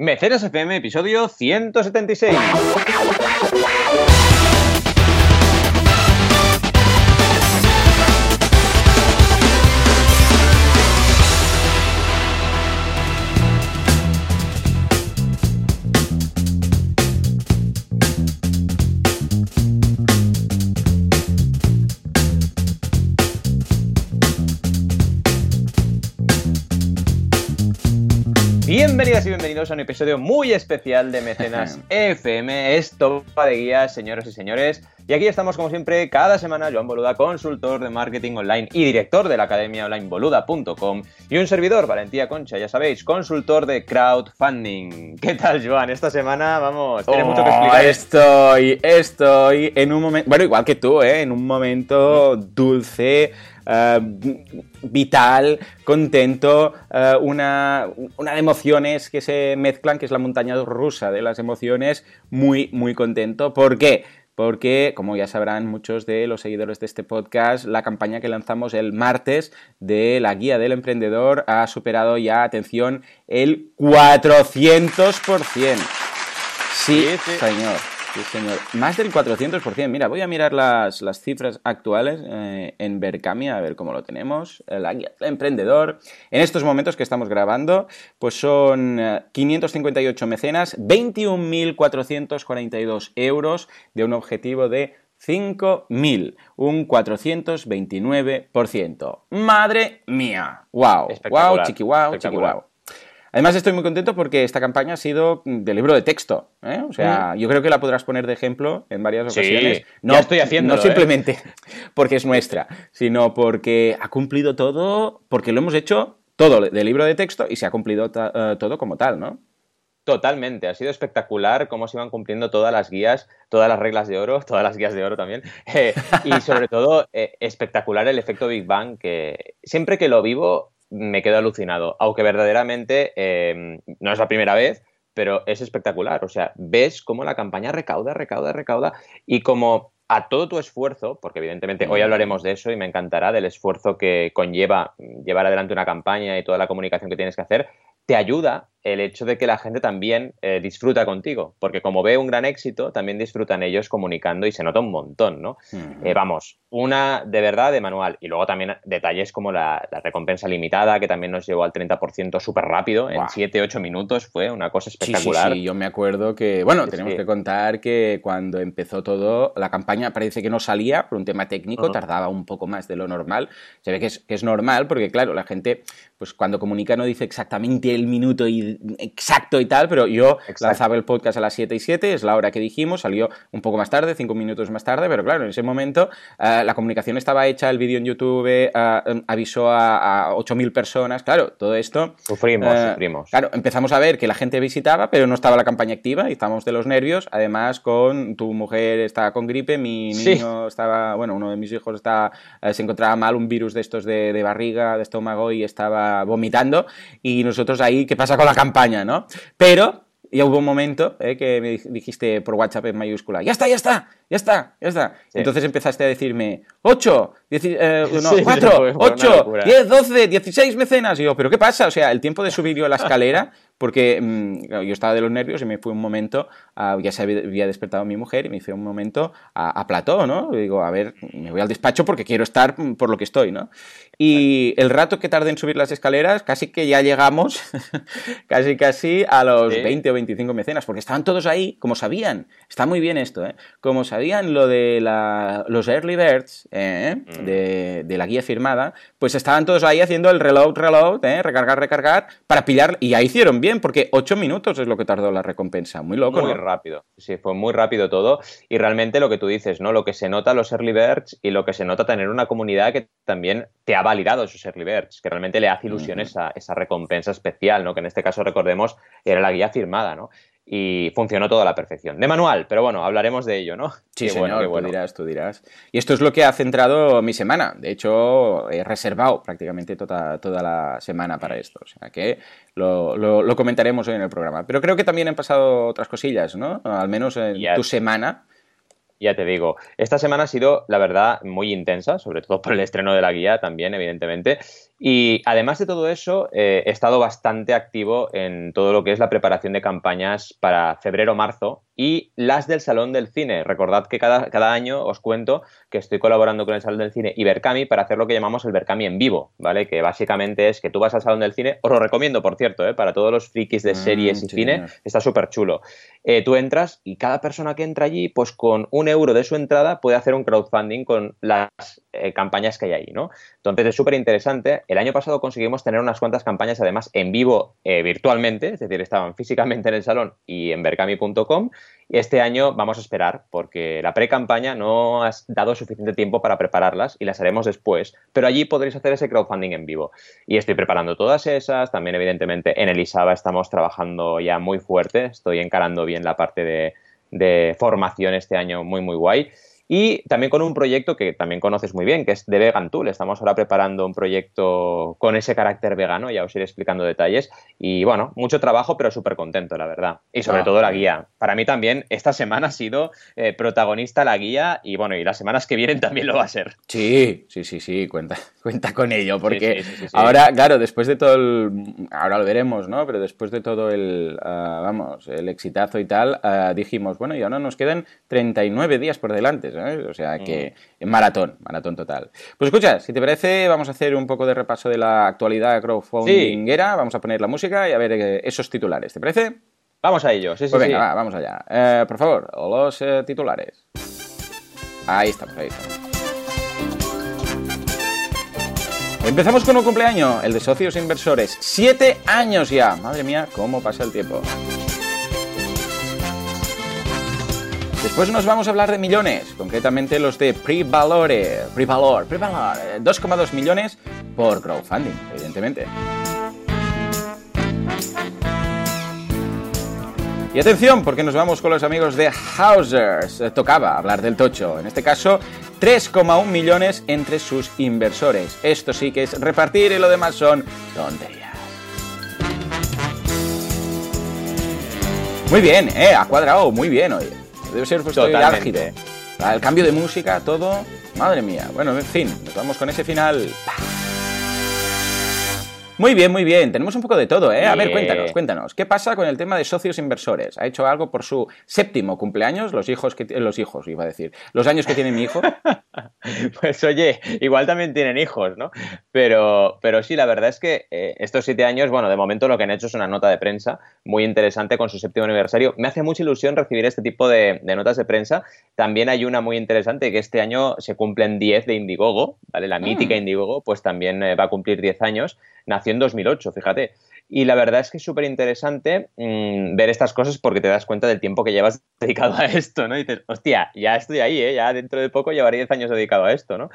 Mecenas FM, episodio 176. Bienvenidos a un episodio muy especial de Mecenas FM. Esto va de guías, señoras y señores. Y aquí estamos, como siempre, cada semana, Joan Boluda, consultor de marketing online y director de la academia online boluda.com. Y un servidor, Valentía Concha, ya sabéis, consultor de crowdfunding. ¿Qué tal, Joan? Esta semana, vamos, tiene mucho que explicar. Oh, estoy, estoy en un momento, bueno, igual que tú, ¿eh? En un momento dulce, Uh, vital, contento, uh, una, una, de emociones que se mezclan, que es la montaña rusa de las emociones, muy, muy contento. ¿Por qué? Porque, como ya sabrán muchos de los seguidores de este podcast, la campaña que lanzamos el martes de la guía del emprendedor ha superado ya, atención, el 400%. Sí, sí, sí. señor. Sí, señor. Más del 400%. Mira, voy a mirar las, las cifras actuales eh, en Berkamia, a ver cómo lo tenemos. Guía del emprendedor. En estos momentos que estamos grabando, pues son 558 mecenas, 21.442 euros de un objetivo de 5.000, un 429%. ¡Madre mía! ¡Wow! ¡Wow! ¡Chiqui wow! ¡Chiqui wow! Además estoy muy contento porque esta campaña ha sido de libro de texto. ¿eh? O sea, mm. yo creo que la podrás poner de ejemplo en varias ocasiones. Sí, no ya estoy haciendo. No simplemente ¿eh? porque es nuestra, sino porque ha cumplido todo, porque lo hemos hecho todo de libro de texto y se ha cumplido uh, todo como tal, ¿no? Totalmente, ha sido espectacular cómo se iban cumpliendo todas las guías, todas las reglas de oro, todas las guías de oro también, eh, y sobre todo eh, espectacular el efecto Big Bang, que siempre que lo vivo me quedo alucinado, aunque verdaderamente eh, no es la primera vez, pero es espectacular. O sea, ves cómo la campaña recauda, recauda, recauda. Y como a todo tu esfuerzo, porque evidentemente hoy hablaremos de eso y me encantará del esfuerzo que conlleva llevar adelante una campaña y toda la comunicación que tienes que hacer, te ayuda el hecho de que la gente también eh, disfruta contigo, porque como ve un gran éxito, también disfrutan ellos comunicando y se nota un montón, ¿no? eh, vamos, una de verdad de manual y luego también detalles como la, la recompensa limitada, que también nos llevó al 30% súper rápido, wow. en 7-8 minutos fue una cosa espectacular. Sí, sí, sí, yo me acuerdo que, bueno, tenemos que contar que cuando empezó todo, la campaña parece que no salía por un tema técnico, uh -huh. tardaba un poco más de lo normal, se ve que es, que es normal porque, claro, la gente, pues cuando comunica no dice exactamente el minuto y exacto y tal, pero yo Exacto. lanzaba el podcast a las 7 y 7, es la hora que dijimos, salió un poco más tarde, 5 minutos más tarde, pero claro, en ese momento uh, la comunicación estaba hecha, el vídeo en YouTube uh, avisó a, a 8.000 personas, claro, todo esto... Sufrimos, uh, sufrimos. Claro, empezamos a ver que la gente visitaba, pero no estaba la campaña activa y estábamos de los nervios, además con tu mujer estaba con gripe, mi niño sí. estaba, bueno, uno de mis hijos estaba, se encontraba mal, un virus de estos de, de barriga, de estómago y estaba vomitando y nosotros ahí, ¿qué pasa con la campaña, ¿no? Pero ya hubo un momento eh, que me dijiste por WhatsApp en mayúscula, ya está, ya está, ya está, ya está. Sí. Entonces empezaste a decirme, 8, eh, no, sí, 4, 8, 10, 12, 16 mecenas. Y yo, ¿pero qué pasa? O sea, el tiempo de subir yo la escalera, porque mmm, yo estaba de los nervios y me fue un momento, ya se había, había, despertado mi mujer y me fue un momento a, a plató, ¿no? Y digo, a ver, me voy al despacho porque quiero estar por lo que estoy, ¿no? Y el rato que tardé en subir las escaleras, casi que ya llegamos, casi casi a los sí. 20 o 25 mecenas, porque estaban todos ahí, como sabían, está muy bien esto, ¿eh? Como sabían lo de la, los early birds, ¿eh? mm. de, de, la guía firmada, pues estaban todos ahí haciendo el reload, reload, ¿eh? recargar, recargar, para pillar, y ahí hicieron bien, porque 8 minutos es lo que tardó la recompensa, muy loco, Muy ¿no? rápido, sí, fue muy rápido todo, y realmente lo que tú dices, ¿no? Lo que se nota los early birds y lo que se nota tener una comunidad que también te ha validado esos early birds, que realmente le hace ilusión uh -huh. esa, esa recompensa especial, ¿no? Que en este caso, recordemos, era la guía firmada, ¿no? Y funcionó todo a la perfección. De manual, pero bueno, hablaremos de ello, ¿no? Sí, qué señor, bueno, bueno. tú dirás, tú dirás. Y esto es lo que ha centrado mi semana. De hecho, he reservado prácticamente toda, toda la semana para esto. O sea que lo, lo, lo, comentaremos hoy en el programa. Pero creo que también han pasado otras cosillas, ¿no? Al menos en ya, tu semana. Ya te digo, esta semana ha sido, la verdad, muy intensa, sobre todo por el estreno de la guía también, evidentemente. Y además de todo eso, eh, he estado bastante activo en todo lo que es la preparación de campañas para febrero-marzo y las del Salón del Cine. Recordad que cada, cada, año os cuento que estoy colaborando con el Salón del Cine y Berkami para hacer lo que llamamos el Berkami en vivo, ¿vale? Que básicamente es que tú vas al Salón del Cine, os lo recomiendo, por cierto, ¿eh? para todos los frikis de mm, series y cine, está súper chulo. Eh, tú entras y cada persona que entra allí, pues con un euro de su entrada puede hacer un crowdfunding con las campañas que hay ahí, ¿no? Entonces es súper interesante. El año pasado conseguimos tener unas cuantas campañas además en vivo eh, virtualmente, es decir, estaban físicamente en el salón y en berkami.com. Este año vamos a esperar porque la pre-campaña no has dado suficiente tiempo para prepararlas y las haremos después, pero allí podréis hacer ese crowdfunding en vivo. Y estoy preparando todas esas, también evidentemente en Elisaba estamos trabajando ya muy fuerte, estoy encarando bien la parte de, de formación este año muy muy guay. Y también con un proyecto que también conoces muy bien, que es de Vegan Tool. Estamos ahora preparando un proyecto con ese carácter vegano, ya os iré explicando detalles. Y bueno, mucho trabajo, pero súper contento, la verdad. Y sobre ah, todo la guía. Para mí también esta semana ha sido eh, protagonista la guía y bueno, y las semanas que vienen también lo va a ser. Sí, sí, sí, sí, cuenta, cuenta con ello, porque ahora, claro, después de todo el... Ahora lo veremos, ¿no? Pero después de todo el, ah, vamos, el exitazo y tal, ah, dijimos, bueno, y ahora nos quedan 39 días por delante, o sea que mm. maratón, maratón total. Pues escucha, si te parece, vamos a hacer un poco de repaso de la actualidad crowdfundingera, vamos a poner la música y a ver eh, esos titulares, ¿te parece? Vamos a ello, sí, sí. Pues venga, vamos allá. Eh, por favor, los eh, titulares. Ahí estamos, ahí estamos. Empezamos con un cumpleaños, el de socios inversores. Siete años ya. Madre mía, cómo pasa el tiempo. Después nos vamos a hablar de millones, concretamente los de Prevalore, Prevalor, Prevalor, 2,2 millones por crowdfunding, evidentemente. Y atención, porque nos vamos con los amigos de Hausers. Eh, tocaba hablar del tocho. En este caso, 3,1 millones entre sus inversores. Esto sí que es repartir y lo demás son tonterías. Muy bien, eh, ha cuadrado muy bien hoy. Debe ser pues álgido. El cambio de música, todo. Madre mía. Bueno, en fin, nos vamos con ese final. Muy bien, muy bien. Tenemos un poco de todo, ¿eh? A ver, cuéntanos, cuéntanos. ¿Qué pasa con el tema de socios inversores? ¿Ha hecho algo por su séptimo cumpleaños? Los hijos que los hijos, iba a decir. Los años que tiene mi hijo. pues oye, igual también tienen hijos, ¿no? Pero, pero sí, la verdad es que eh, estos siete años, bueno, de momento lo que han hecho es una nota de prensa muy interesante con su séptimo aniversario. Me hace mucha ilusión recibir este tipo de, notas de prensa. También hay una muy interesante que este año se cumplen 10 de Indiegogo, ¿vale? La mítica mm. Indiegogo, pues también eh, va a cumplir 10 años nació en 2008, fíjate. Y la verdad es que es súper interesante mm, ver estas cosas porque te das cuenta del tiempo que llevas dedicado a esto, ¿no? Y dices, hostia, ya estoy ahí, ¿eh? ya dentro de poco llevaré 10 años dedicado a esto, ¿no?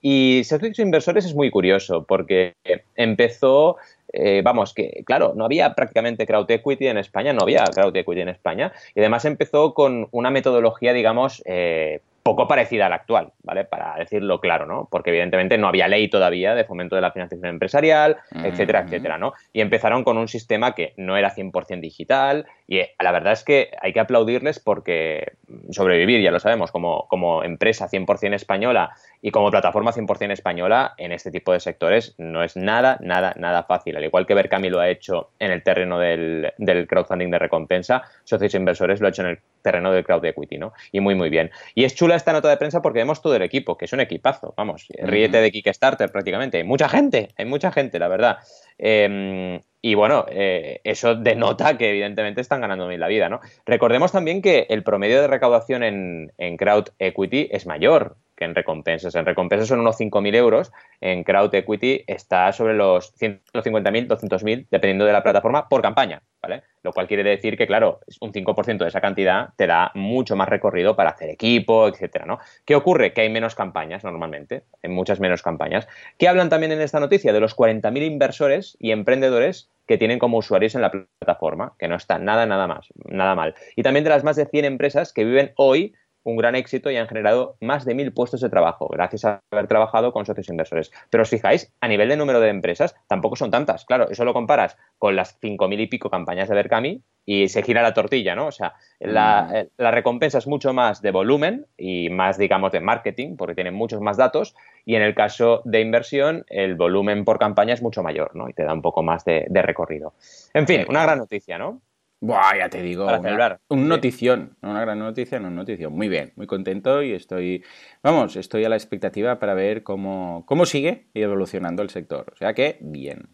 Y Servicios Inversores es muy curioso porque empezó, eh, vamos, que claro, no había prácticamente crowd equity en España, no había crowd equity en España, y además empezó con una metodología, digamos, eh, poco parecida a la actual, ¿vale? Para decirlo claro, ¿no? Porque evidentemente no había ley todavía de fomento de la financiación empresarial, etcétera, etcétera, ¿no? Y empezaron con un sistema que no era 100% digital y eh, la verdad es que hay que aplaudirles porque sobrevivir, ya lo sabemos, como, como empresa 100% española y como plataforma 100% española en este tipo de sectores no es nada, nada, nada fácil. Al igual que Berkami lo ha hecho en el terreno del, del crowdfunding de recompensa, Socios Inversores lo ha hecho en el terreno del crowd equity, ¿no? Y muy, muy bien. Y es chula esta nota de prensa porque vemos todo el equipo, que es un equipazo, vamos, ríete de Kickstarter prácticamente. Hay mucha gente, hay mucha gente, la verdad. Em, y bueno, eh, eso denota que evidentemente están ganando bien la vida, ¿no? Recordemos también que el promedio de recaudación en, en crowd equity es mayor que en recompensas. En recompensas son unos 5.000 euros, en crowd equity está sobre los 150.000, 200.000, dependiendo de la plataforma, por campaña, ¿vale? Lo cual quiere decir que, claro, un 5% de esa cantidad te da mucho más recorrido para hacer equipo, etcétera, ¿no? ¿Qué ocurre? Que hay menos campañas normalmente, hay muchas menos campañas. ¿Qué hablan también en esta noticia? De los 40.000 inversores y emprendedores que tienen como usuarios en la plataforma, que no está nada, nada más, nada mal. Y también de las más de 100 empresas que viven hoy un gran éxito y han generado más de mil puestos de trabajo gracias a haber trabajado con socios inversores. Pero os fijáis, a nivel de número de empresas, tampoco son tantas. Claro, eso lo comparas con las cinco mil y pico campañas de Berkami y se gira la tortilla, ¿no? O sea, la, mm. eh, la, recompensa es mucho más de volumen y más, digamos, de marketing, porque tienen muchos más datos, y en el caso de inversión, el volumen por campaña es mucho mayor, ¿no? Y te da un poco más de, recorrido. En fin, una gran noticia, ¿no? Buah, ya te digo, una, un notición, una gran noticia, una notición. Muy bien, muy contento y estoy, vamos, estoy a la expectativa para ver cómo, cómo sigue evolucionando el sector. O sea que, bien.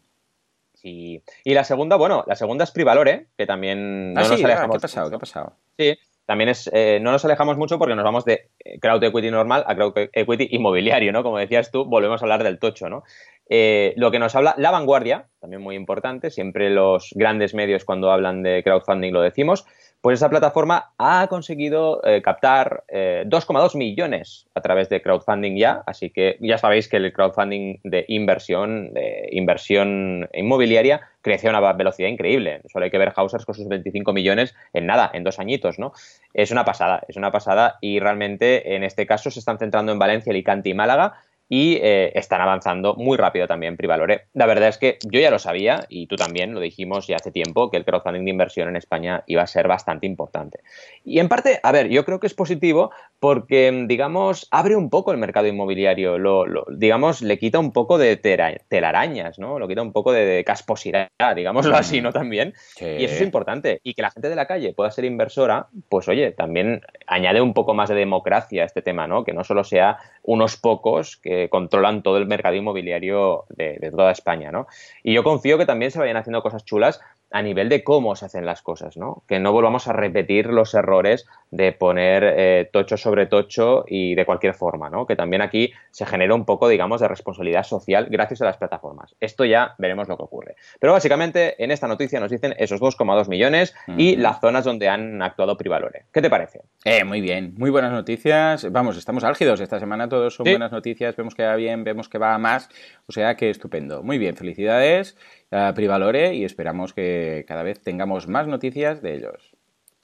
Y, la segunda, bueno, la segunda es Privalore, que también no ah, nos alejamos. ¿Qué ha pasado? ¿Qué ha pasado? Sí, también es, eh, no nos alejamos mucho porque nos vamos de eh, crowd equity normal a crowd equity inmobiliario, ¿no? Como decías tú, volvemos a hablar del tocho, ¿no? Eh, lo que nos habla la vanguardia, también muy importante, siempre los grandes medios cuando hablan de crowdfunding lo decimos, pues esa plataforma ha conseguido eh, captar 2,2 eh, millones a través de crowdfunding ya, así que ya sabéis que el crowdfunding de inversión, de inversión inmobiliaria, creció a una velocidad increíble. Solo hay que ver Hausers con sus 25 millones en nada, en dos añitos, ¿no? Es una pasada, es una pasada y realmente en este caso se están centrando en Valencia, Alicante y Málaga y eh, están avanzando muy rápido también Privalore. La verdad es que yo ya lo sabía y tú también lo dijimos ya hace tiempo que el crowdfunding de inversión en España iba a ser bastante importante. Y en parte, a ver, yo creo que es positivo porque, digamos, abre un poco el mercado inmobiliario, lo, digamos, le quita un poco de telarañas, ¿no? Lo quita un poco de, casposidad, digámoslo así, ¿no? También. Y eso es importante. Y que la gente de la calle pueda ser inversora, pues oye, también añade un poco más de democracia a este tema, ¿no? Que no solo sea unos pocos que controlan todo el mercado inmobiliario de, toda España, ¿no? Y yo confío que también se vayan haciendo cosas chulas a nivel de cómo se hacen las cosas, ¿no? Que no volvamos a repetir los errores de poner eh, tocho sobre tocho y de cualquier forma, ¿no? Que también aquí se genera un poco, digamos, de responsabilidad social gracias a las plataformas. Esto ya veremos lo que ocurre. Pero básicamente en esta noticia nos dicen esos 2,2 millones y las zonas donde han actuado Privalore. ¿Qué te parece? Eh, muy bien, muy buenas noticias. Vamos, estamos álgidos esta semana, todos son buenas noticias, vemos que va bien, vemos que va más, o sea que estupendo. Muy bien, felicidades. Privalore y esperamos que cada vez tengamos más noticias de ellos.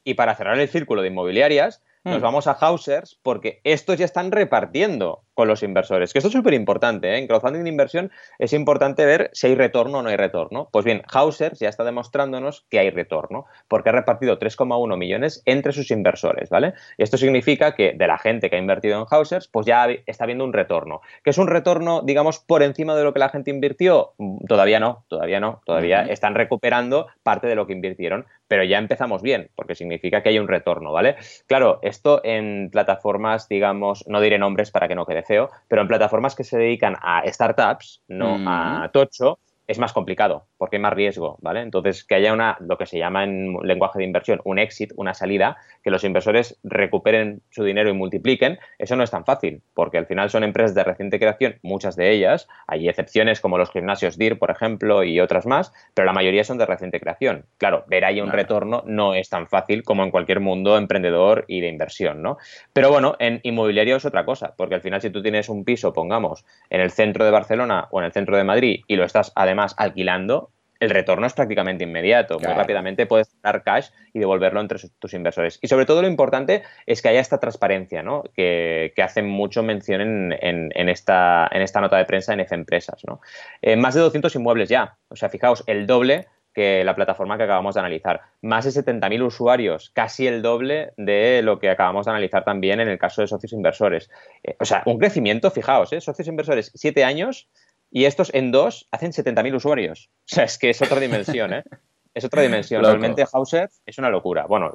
Y para cerrar el círculo de inmobiliarias, nos mm. vamos a Hausers porque estos ya están repartiendo con los inversores. Que esto es súper importante. ¿eh? En crowdfunding de inversión es importante ver si hay retorno o no hay retorno. Pues bien, Hausers ya está demostrándonos que hay retorno porque ha repartido 3,1 millones entre sus inversores. ¿vale? Esto significa que de la gente que ha invertido en Hausers, pues ya está viendo un retorno. ¿Que es un retorno, digamos, por encima de lo que la gente invirtió? Mm, todavía no, todavía no. Todavía están recuperando parte de lo que invirtieron pero ya empezamos bien, porque significa que hay un retorno, ¿vale? Claro, esto en plataformas, digamos, no diré nombres para que no quede feo, pero en plataformas que se dedican a startups, no a tocho, es más complicado porque hay más riesgo, ¿vale? Entonces, que haya una, lo que se llama en lenguaje de inversión, un exit, una salida, que los inversores recuperen su dinero y multipliquen, eso no es tan fácil, porque al final son empresas de reciente creación, muchas de ellas, hay excepciones como los gimnasios DIR, por ejemplo, y otras más, pero la mayoría son de reciente creación. Claro, ver ahí un retorno no es tan fácil como en cualquier mundo emprendedor y de inversión, ¿no? Pero bueno, en inmobiliario es otra cosa, porque al final si tú tienes un piso, pongamos, en el centro de Barcelona o en el centro de Madrid y lo estás además alquilando, el retorno es prácticamente inmediato. Muy rápidamente puedes dar cash y devolverlo entre tus inversores. Y sobre todo lo importante es que haya esta transparencia, ¿no? que, que hacen mucho mención en, esta, en esta nota de prensa en F Empresas. ¿no? Eh, más de 200 inmuebles ya. O sea, fijaos, el doble que la plataforma que acabamos de analizar. Más de 70.000 usuarios, casi el doble de lo que acabamos de analizar también en el caso de socios inversores. Eh, o sea, un crecimiento, fijaos, ¿eh? socios inversores, siete años, y estos en dos hacen 70.000 usuarios. O sea, es que es otra dimensión, ¿eh? Es otra dimensión. Realmente Hauser es una locura. Bueno,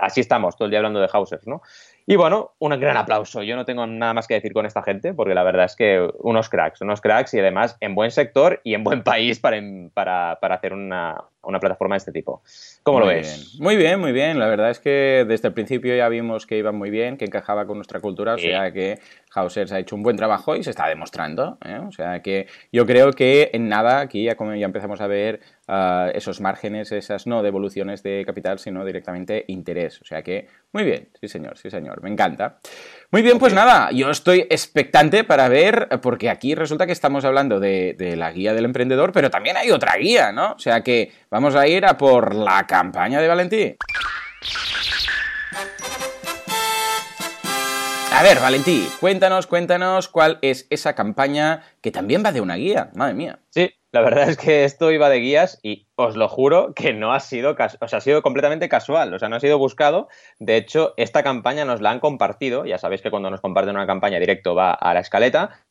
así estamos todo el día hablando de Hausers, ¿no? Y bueno, un gran aplauso. Yo no tengo nada más que decir con esta gente, porque la verdad es que unos cracks, unos cracks y además en buen sector y en buen país para, para, para hacer una, una plataforma de este tipo. ¿Cómo lo ves? Muy bien, muy bien. La verdad es que desde el principio ya vimos que iba muy bien, que encajaba con nuestra cultura, o sea que Hausers ha hecho un buen trabajo y se está demostrando. ¿eh? O sea que yo creo que en nada aquí ya, como ya empezamos a ver uh, esos márgenes, esas no devoluciones de capital, sino directamente interés. O sea que muy bien, sí señor, sí señor, me encanta. Muy bien, pues nada, yo estoy expectante para ver, porque aquí resulta que estamos hablando de, la guía del emprendedor, pero también hay otra guía, ¿no? O sea que vamos a ir a por la campaña de Valentí. A ver, Valentí, cuéntanos, cuéntanos cuál es esa campaña que también va de una guía, madre mía. Sí, la verdad es que esto iba de guías y os lo juro que no ha sido, o sea, ha sido completamente casual, o sea, no ha sido buscado. De hecho, esta campaña nos la han compartido, ya sabéis que cuando nos comparten una campaña directo va a la escaleta,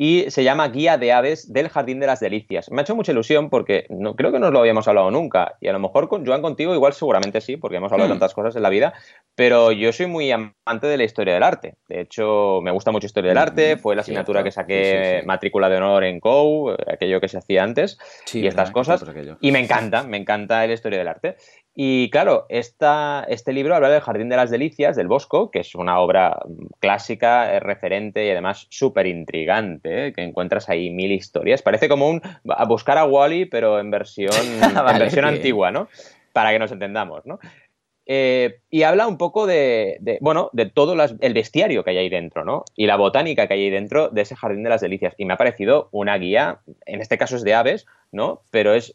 y se llama Guía de Aves del Jardín de las Delicias. Me ha hecho mucha ilusión porque no, creo que no lo habíamos hablado nunca y a lo mejor con Joan contigo igual seguramente sí, porque hemos hablado de hmm. tantas cosas en la vida, pero yo soy muy amante de la historia del arte. De hecho, me gusta mucho historia del arte, fue la asignatura que saqué matrícula de honor en COU, aquello que se hacía antes y estas cosas. Y me encanta, me encanta la historia del arte. Y claro, esta, este libro habla del Jardín de las Delicias, del Bosco, que es una obra clásica, referente y además súper intrigante, ¿eh? que encuentras ahí mil historias. Parece como un a buscar a Wally, pero en versión, en versión antigua, ¿no? Para que nos entendamos, ¿no? Eh, y habla un poco de, bueno, de todo el bestiario que hay ahí dentro, ¿no? Y la botánica que hay ahí dentro de ese jardín de las delicias. Y me ha parecido una guía, en este caso es de aves, ¿no? Pero es,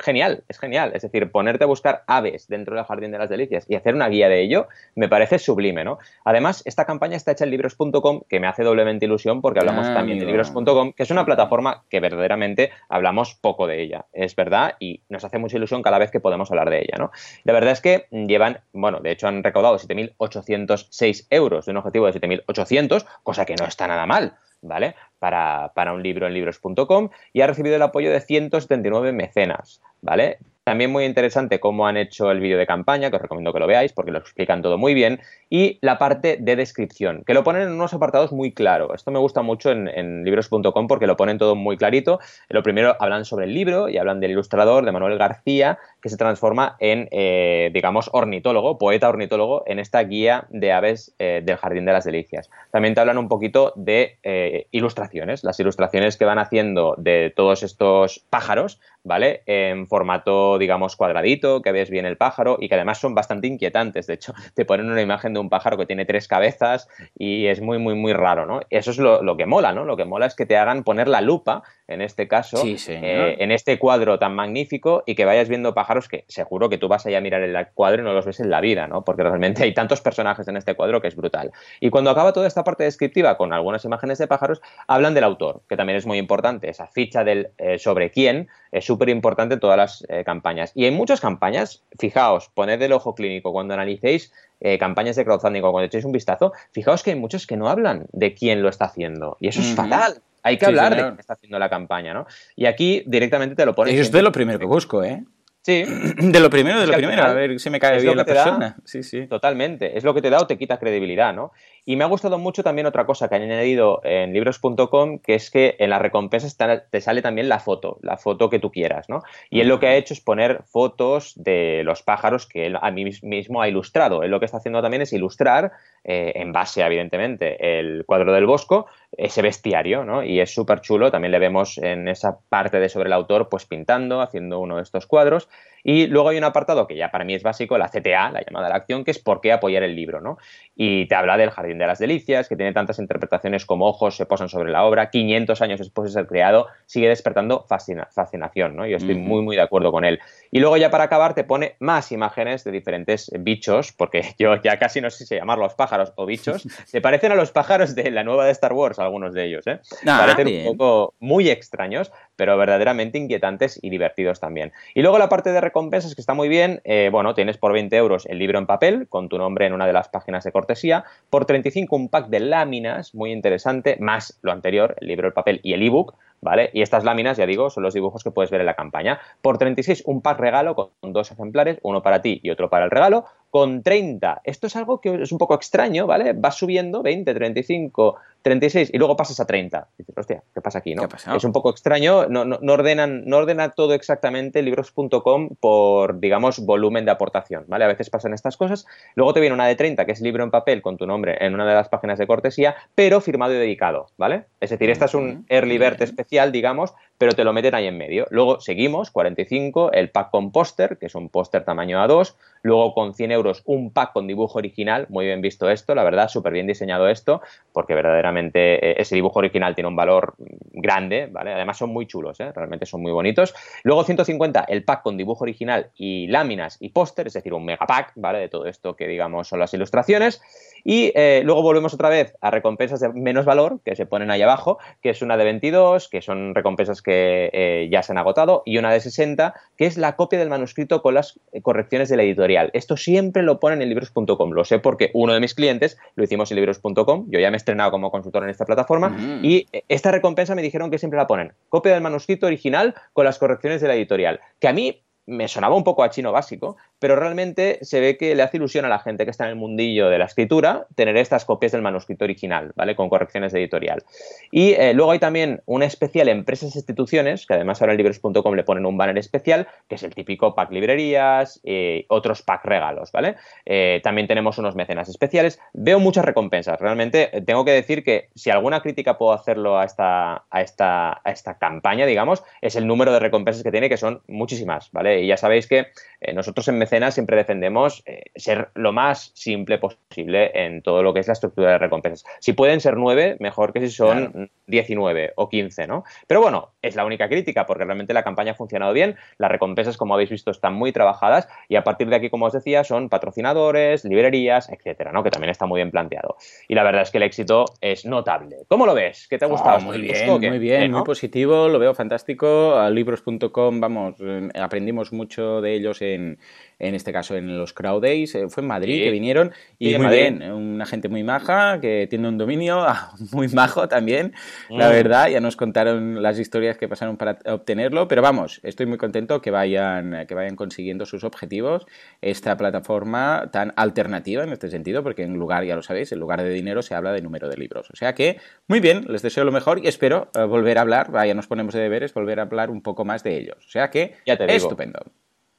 genial, es genial. Es decir, ponerte a buscar aves dentro del Jardín de las Delicias y hacer una guía de ello me parece sublime, ¿no? Además, esta campaña está hecha en libros.com, que me hace doblemente ilusión porque hablamos ah, también de libros.com, que es una plataforma que verdaderamente hablamos poco de ella, es verdad, y nos hace mucha ilusión cada vez que podemos hablar de ella, ¿no? La verdad es que llevan, bueno, de hecho han recaudado 7.806 euros de un objetivo de 7.800, cosa que no está nada mal. ¿Vale? Para, para un libro en libros.com y ha recibido el apoyo de 179 mecenas, ¿vale? También muy interesante cómo han hecho el vídeo de campaña, que os recomiendo que lo veáis porque lo explican todo muy bien, y la parte de descripción, que lo ponen en unos apartados muy claros. Esto me gusta mucho en, libros.com porque lo ponen todo muy clarito. Lo primero hablan sobre el libro y hablan del ilustrador, de Manuel García, que se transforma en, eh, digamos, ornitólogo, poeta ornitólogo, en esta guía de aves eh, del Jardín de las Delicias. También te hablan un poquito de eh, ilustraciones, las ilustraciones que van haciendo de todos estos pájaros, ¿vale? En formato, digamos, cuadradito, que ves bien el pájaro y que además son bastante inquietantes. De hecho, te ponen una imagen de un pájaro que tiene tres cabezas y es muy, muy, muy raro, ¿no? Eso es lo, que mola, ¿no? Lo que mola es que te hagan poner la lupa, en este caso, eh, en este cuadro tan magnífico y que vayas viendo pájaros que seguro que tú vas allá a mirar el cuadro y no los ves en la vida, ¿no? Porque realmente hay tantos personajes en este cuadro que es brutal. Y cuando acaba toda esta parte descriptiva con algunas imágenes de pájaros, hablan del autor, que también es muy importante. Esa ficha del eh, sobre quién es súper importante en todas las eh, campañas. Y en muchas campañas, fijaos, poned el ojo clínico cuando analicéis eh, campañas de crowdfunding o cuando echéis un vistazo, fijaos que hay muchos que no hablan de quién lo está haciendo. Y eso es fatal. Hay que hablar de quién está haciendo la campaña, ¿no? Y aquí directamente te lo pones. Eso es de lo primero que busco, ¿eh? Sí. De lo primero, de lo primero, a ver si me cae bien la persona. sí, sí. Totalmente. Es lo que te da o te quita credibilidad, ¿no? Y me ha gustado mucho también otra cosa que han añadido en libros.com, que es que en las recompensas te sale también la foto, la foto que tú quieras, ¿no? Y él lo que ha hecho es poner fotos de los pájaros que él a mí mismo ha ilustrado. Él lo que está haciendo también es ilustrar, eh, en base, evidentemente, el cuadro del Bosco, ese bestiario, ¿no? Y es súper chulo. También le vemos en esa parte de sobre el autor, pues pintando, haciendo uno de estos cuadros. Y luego hay un apartado que ya para mí es básico, la CTA, la llamada a la acción, que es por qué apoyar el libro, ¿no? Y te habla del Jardín de las Delicias, que tiene tantas interpretaciones como ojos se posan sobre la obra, 500 años después de ser creado, sigue despertando fascinación, ¿no? Yo estoy muy, muy de acuerdo con él. Y luego ya para acabar te pone más imágenes de diferentes bichos, porque yo ya casi no sé si llamarlos pájaros o bichos, se parecen a los pájaros de la nueva de Star Wars, algunos de ellos, ¿eh? Ah, Parecen un poco muy extraños, pero verdaderamente inquietantes y divertidos también. Y luego la parte de recompensas que está muy bien, eh, bueno, tienes por 20 euros el libro en papel con tu nombre en una de las páginas de cortesía, por 35 un pack de láminas, muy interesante, más lo anterior, el libro, el papel y el ebook, ¿vale? Y estas láminas, ya digo, son los dibujos que puedes ver en la campaña. Por 36 un pack regalo con dos ejemplares, uno para ti y otro para el regalo, con 30. Esto es algo que es un poco extraño, ¿vale? Vas subiendo 20, 35, 36 y luego pasas a 30. dices, hostia, ¿qué pasa aquí, no? Es un poco extraño, no, no, ordenan, no ordena todo exactamente libros.com por, digamos, volumen de aportación, ¿vale? A veces pasan estas cosas. Luego te viene una de 30, que es libro en papel con tu nombre en una de las páginas de cortesía, pero firmado y dedicado, ¿vale? Es decir, esta es un early bird especial, digamos, pero te lo meten ahí en medio. Luego seguimos, 45, el pack con póster, que es un póster tamaño A2, luego con 100 euros un pack con dibujo original, muy bien visto esto, la verdad, súper bien diseñado esto, porque verdaderamente eh, ese dibujo original tiene un valor grande, ¿vale? Además son muy chulos, ¿eh? realmente son muy bonitos. Luego 150 el pack con dibujo original y láminas y póster, es decir, un mega pack, ¿vale? De todo esto que digamos son las ilustraciones. Y eh, luego volvemos otra vez a recompensas de menos valor, que se ponen ahí abajo, que es una de 22, que son recompensas que ya se han agotado, y una de 60, que es la copia del manuscrito con las correcciones de la editorial. Esto siempre lo ponen en libros.com. Lo sé porque uno de mis clientes lo hicimos en libros.com. Yo ya me he estrenado como consultor en esta plataforma. Mm. Y esta recompensa me dijeron que siempre la ponen. Copia del manuscrito original con las correcciones de la editorial. Que a mí me sonaba un poco a chino básico, pero realmente se ve que le hace ilusión a la gente que está en el mundillo de la escritura tener estas copias del manuscrito original, ¿vale? Con correcciones de editorial. Y eh, luego hay también una especial empresas e instituciones, que además ahora en libros.com le ponen un banner especial, que es el típico pack librerías, y otros pack regalos, ¿vale? Eh, también tenemos unos mecenas especiales. Veo muchas recompensas. Realmente eh, tengo que decir que si alguna crítica puedo hacerlo a esta, a esta, a esta campaña, digamos, es el número de recompensas que tiene, que son muchísimas, ¿vale? Y ya sabéis que eh, nosotros en Mecenas siempre defendemos eh, ser lo más simple posible en todo lo que es la estructura de recompensas. Si pueden ser nueve, mejor que si son 19 o 15, ¿no? Pero bueno, es la única crítica porque realmente la campaña ha funcionado bien, las recompensas, como habéis visto, están muy trabajadas y a partir de aquí, como os decía, son patrocinadores, librerías, etcétera, ¿no? Que también está muy bien planteado. Y la verdad es que el éxito es notable. ¿Cómo lo ves? ¿Qué te ha gustado? muy, bien, muy bien, muy positivo, lo veo fantástico. A libros.com, vamos, eh, aprendimos mucho de ellos en, en este caso en los Crowd Days, eh, fue en Madrid que vinieron y muy bien, una gente muy maja que tiene un dominio muy majo también, la mm. verdad, ya nos contaron las historias que pasaron para obtenerlo, pero vamos, estoy muy contento que vayan, que vayan consiguiendo sus objetivos, esta plataforma tan alternativa en este sentido, porque en lugar, ya lo sabéis, en lugar de dinero se habla de número de libros, o sea que muy bien, les deseo lo mejor y espero eh, volver a hablar, vaya, nos ponemos de deberes, volver a hablar un poco más de ellos, o sea que ya te estupendo.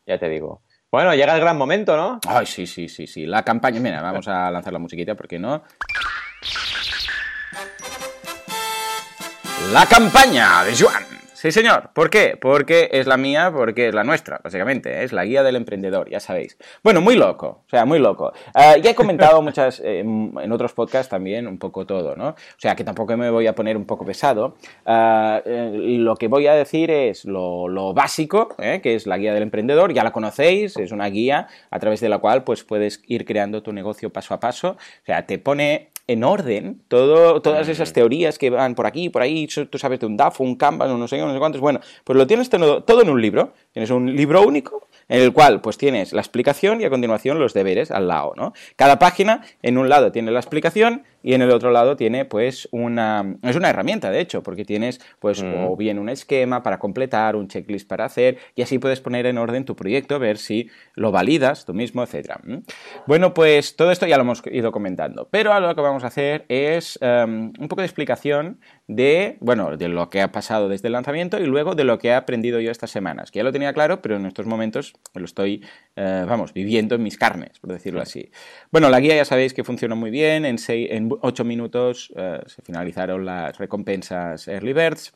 Ya te digo. Bueno, llega el gran momento, ¿no? Ay, sí, sí, sí, sí. La campaña. Mira, vamos a lanzar la musiquita porque no. La campaña de Joan. Sí, señor. ¿Por qué? Porque es la mía, porque es la nuestra, básicamente. Es la guía del emprendedor, ya sabéis. Bueno, muy loco, o sea, muy loco. Eh, ya he comentado muchas, eh, en otros podcasts también, un poco todo, ¿no? O sea, que tampoco me voy a poner un poco pesado. Eh, lo que voy a decir es lo, lo básico, que es la guía del emprendedor. Ya la conocéis, es una guía a través de la cual pues, puedes ir creando tu negocio paso a paso. O sea, te pone en orden todo, todas esas teorías que van por aquí, por ahí, tú sabes de un DAF, un Kanban, no sé, no sé cuántos, bueno, pues lo tienes todo, todo en un libro, tienes un libro único en el cual pues tienes la explicación y a continuación los deberes al lado, ¿no? Cada página en un lado tiene la explicación y en el otro lado tiene pues una es una herramienta de hecho porque tienes pues mm. o bien un esquema para completar un checklist para hacer y así puedes poner en orden tu proyecto ver si lo validas tú mismo etcétera bueno pues todo esto ya lo hemos ido comentando pero ahora lo que vamos a hacer es em, un poco de explicación de bueno de lo que ha pasado desde el lanzamiento y luego de lo que he aprendido yo estas semanas que ya lo tenía claro pero en estos momentos lo estoy eh, vamos viviendo en mis carnes por decirlo así. Bueno la guía ya sabéis que funciona muy bien en, en 8 minutos eh, se finalizaron las recompensas Early Birds.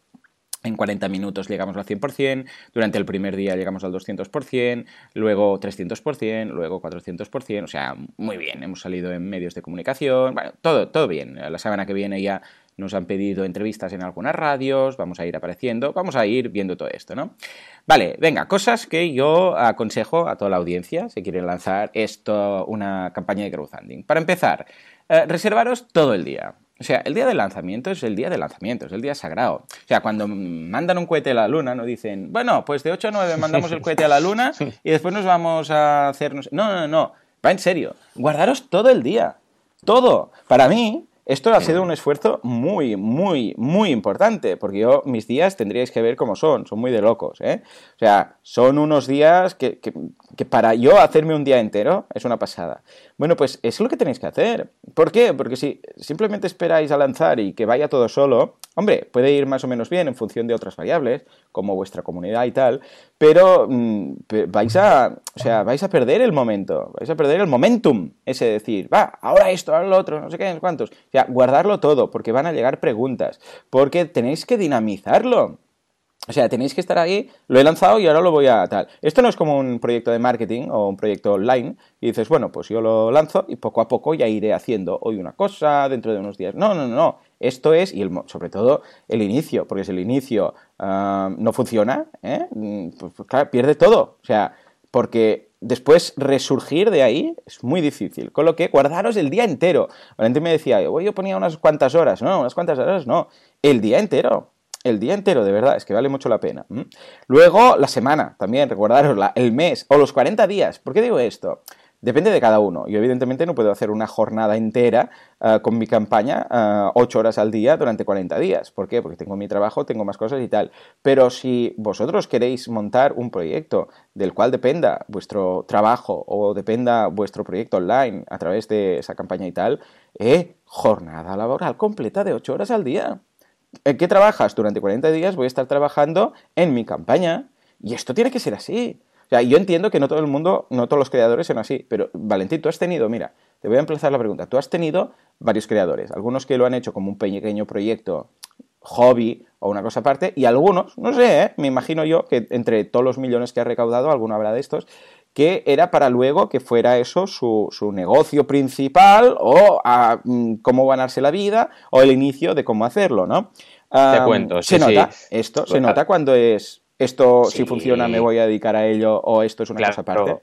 En 40 minutos llegamos al 100%, durante el primer día llegamos al 200%, luego 300%, luego 400%, o sea, muy bien, hemos salido en medios de comunicación, bueno, todo, todo bien. La semana que viene ya nos han pedido entrevistas en algunas radios, vamos a ir apareciendo, vamos a ir viendo todo esto, ¿no? Vale, venga, cosas que yo aconsejo a toda la audiencia si quieren lanzar esto, una campaña de crowdfunding. Para empezar, eh, reservaros todo el día. O sea, el día del lanzamiento es el día de lanzamiento, es el día sagrado. O sea, cuando mandan un cohete a la luna, no dicen, bueno, pues de 8 a 9 mandamos el cohete a la luna y después nos vamos a hacernos... No, no, no, va en serio. Guardaros todo el día. Todo. Para mí, esto ha sido un esfuerzo muy, muy, muy importante, porque yo mis días tendríais que ver cómo son, son muy de locos, ¿eh? O sea, son unos días que, que, que, para yo hacerme un día entero es una pasada. Bueno, pues es lo que tenéis que hacer. ¿Por qué? Porque si simplemente esperáis a lanzar y que vaya todo solo, hombre, puede ir más o menos bien en función de otras variables, como vuestra comunidad y tal, pero mm, vais a, o sea, vais a perder el momento, vais a perder el momentum, ese decir, va, ahora esto, ahora lo otro, no sé qué, cuántos. O sea, guardarlo todo, porque van a llegar preguntas, porque tenéis que dinamizarlo. O sea, tenéis que estar ahí, lo he lanzado y ahora lo voy a tal. Esto no es como un proyecto de marketing o un proyecto online y dices, bueno, pues yo lo lanzo y poco a poco ya iré haciendo hoy una cosa, dentro de unos días. No, no, no, esto es, y sobre todo el inicio, porque si el inicio ah, no funciona, ¿eh? mm, pues, pues, claro, pierde todo. O sea, porque después resurgir de ahí es muy difícil. Con lo que guardaros el día entero. Valentín me decía, yo ponía unas cuantas horas. No, unas cuantas horas no. El día entero. El día entero, de verdad, es que vale mucho la pena. Luego, la semana, también, recordaros, el mes o los 40 días. ¿Por qué digo esto? Depende de cada uno. Yo evidentemente no puedo hacer una jornada entera eh, con mi campaña uh, 8 horas al día durante 40 días. ¿Por qué? Porque tengo mi trabajo, tengo más cosas y tal. Pero si vosotros queréis montar un proyecto del cual dependa vuestro trabajo o dependa vuestro proyecto online a través de esa campaña y tal, eh, jornada laboral completa de 8 horas al día. ¿En qué trabajas? Durante 40 días voy a estar trabajando en mi campaña. Y esto tiene que ser así. O sea, yo entiendo que no todo el mundo, no todos los creadores son así, pero Valentín, tú has tenido, mira, te voy a empezar la pregunta, tú has tenido varios creadores, algunos que lo han hecho como un pequeño proyecto hobby o una cosa aparte, y algunos, no sé, ¿eh? me imagino yo que entre todos los millones que ha recaudado, alguno habrá de estos, que era para luego que fuera eso su, su negocio principal o a, mm, cómo ganarse la vida o el inicio de cómo hacerlo, ¿no? Te cuento, sí, se nota esto, se nota cuando es esto, si funciona, me voy a dedicar a ello o esto es una cosa aparte.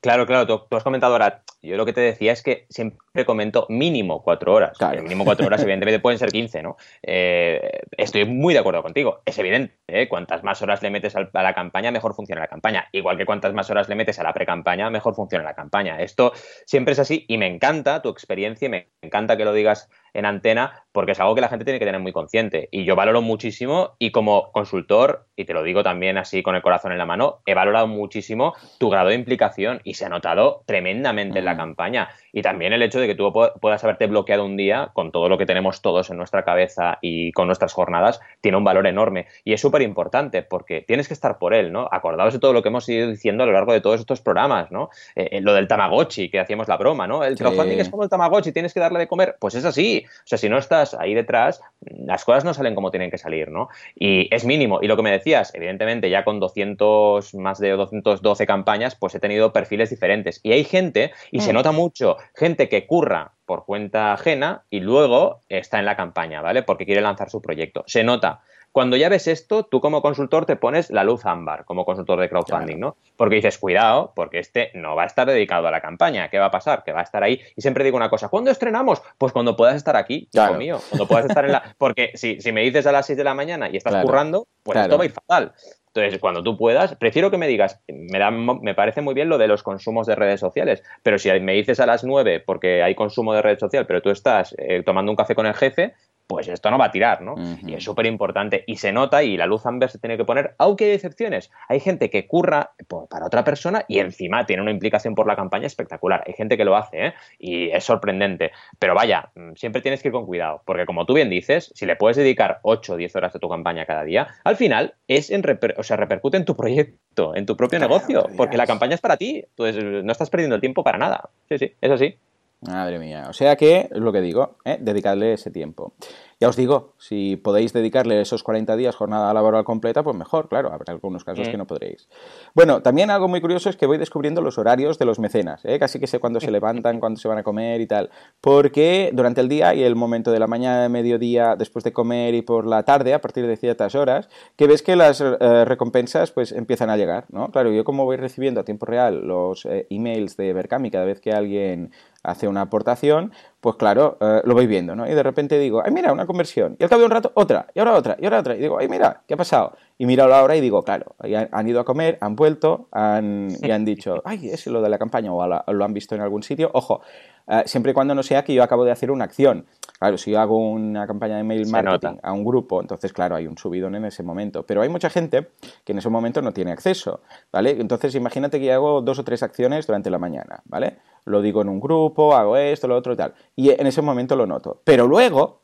Claro, claro, tú, has comentado ahora, yo lo que te decía es que siempre comento mínimo cuatro horas. Claro. mínimo cuatro horas, evidentemente pueden ser quince, ¿no? Eh, estoy muy de acuerdo contigo. Es evidente, ¿eh? cuantas más horas le metes a la campaña, mejor funciona la campaña. Igual que cuantas más horas le metes a la pre-campaña, mejor funciona la campaña. Esto siempre es así y me encanta tu experiencia y me encanta que lo digas en antena porque es algo que la gente tiene que tener muy consciente. Y yo valoro muchísimo y como consultor, y te lo digo también así con el corazón en la mano, he valorado muchísimo tu grado de implicación y se ha notado tremendamente en la mm. campaña. Y también el hecho de que tú puedas haberte bloqueado un día con todo lo que tenemos todos en nuestra cabeza y con nuestras jornadas, tiene un valor enorme. Y es súper importante porque tienes que estar por él, ¿no? Acordaos de todo lo que hemos ido diciendo a lo largo de todos estos programas, ¿no? Eh, eh, lo del Tamagotchi, que hacíamos la broma, ¿no? El crowdfunding es como el Tamagotchi, tienes que darle de comer. Pues es así. O sea, si no estás ahí detrás, las cosas no salen como tienen que salir, ¿no? Y es mínimo. Y lo que me decías, evidentemente, ya con 200, más de 212 campañas, pues he tenido perfiles diferentes. Y hay gente, y se mm. nota mucho, gente que curra por cuenta ajena y luego está en la campaña, ¿vale? Porque quiere lanzar su proyecto. Se nota. Cuando ya ves esto, tú como consultor te pones la luz ámbar como consultor de crowdfunding, ¿no? Porque dices, cuidado, porque este no va a estar dedicado a la campaña. ¿Qué va a pasar? Que va a estar ahí. Y siempre digo una cosa, ¿cuándo estrenamos? Pues cuando puedas estar aquí, hijo mío. Cuando puedas estar en la... Porque si, si me dices a las 6 de la mañana y estás currando, pues esto va a ir fatal. Entonces, cuando tú puedas, prefiero que me digas, me, da, me parece muy bien lo de los consumos de redes sociales, pero si me dices a las 9 porque hay consumo de red social, pero tú estás eh, tomando un café con el jefe, pues esto no va a tirar, ¿no? Y es súper importante. Y se nota y la luz amber se tiene que poner, aunque hay excepciones. Hay gente que curra para otra persona y encima tiene una implicación por la campaña espectacular. Hay gente que lo hace, ¿eh? Y es sorprendente. Pero vaya, mm, siempre tienes que ir con cuidado, porque como tú bien dices, si le puedes dedicar 8 o 10 horas a tu campaña cada día, al final es en o sea, repercute en tu proyecto, en tu propio negocio, porque la campaña es para ti. Entonces no estás perdiendo el tiempo para nada. Sí, sí, es así. Madre mía. O sea que, es lo que digo, ¿eh? dedicarle ese tiempo. Ya os digo, si podéis dedicarle esos 40 días jornada laboral completa, pues mejor, claro, habrá algunos casos que no podréis. Bueno, también algo muy curioso es que voy descubriendo los horarios de los mecenas, ¿eh? casi que sé cuándo se levantan, cuándo se van a comer y tal, porque durante el día y el momento de la mañana, de mediodía, después de comer y por la tarde, a partir de ciertas horas, que ves que las eh, recompensas pues empiezan a llegar, ¿no? Claro, yo como voy recibiendo a tiempo real los eh, emails de Berkami cada vez que alguien hace una aportación, pues claro, eh, lo voy viendo, ¿no? Y de repente digo, ay, mira, una conversión. Y al cabo de un rato, otra, y ahora otra, y ahora otra. Y digo, ay, mira, ¿qué ha pasado? Y miro la hora y digo, claro, han ido a comer, han vuelto, han, y han dicho, ay, es lo de la campaña, o lo han visto en algún sitio. Ojo, eh, siempre y cuando no sea que yo acabo de hacer una acción. Claro, si yo hago una campaña de mail marketing a un grupo, entonces, claro, hay un subidón en ese momento. Pero hay mucha gente que en ese momento no tiene acceso, ¿vale? Entonces, imagínate que hago dos o tres acciones durante la mañana, ¿vale? Lo digo en un grupo, hago esto, lo otro y tal. Y en ese momento lo noto. Pero luego,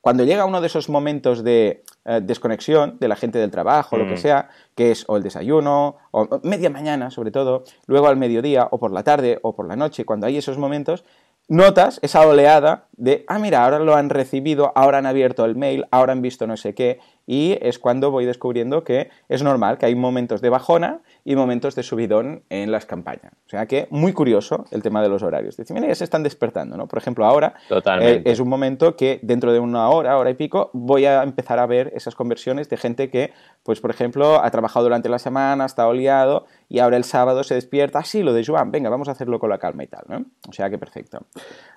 cuando llega uno de esos momentos de eh, desconexión de la gente del trabajo, lo que mm. sea, que es o el desayuno, o media mañana sobre todo, luego al mediodía, o por la tarde, o por la noche, cuando hay esos momentos, notas esa oleada de, ah, mira, ahora lo han recibido, ahora han abierto el mail, ahora han visto no sé qué, y es cuando voy descubriendo que es normal que hay momentos de bajona y momentos de subidón en las campañas. O sea que muy curioso el tema de los horarios. Dice, mira, ya se están despertando, ¿no? Por ejemplo, ahora eh, es un momento que dentro de una hora, hora y pico, voy a empezar a ver esas conversiones de gente que, pues por ejemplo, ha trabajado durante la semana, está oleado y ahora el sábado se despierta, ah, sí, lo de Joan, venga, vamos a hacerlo con la calma y tal, ¿no? O sea que perfecto.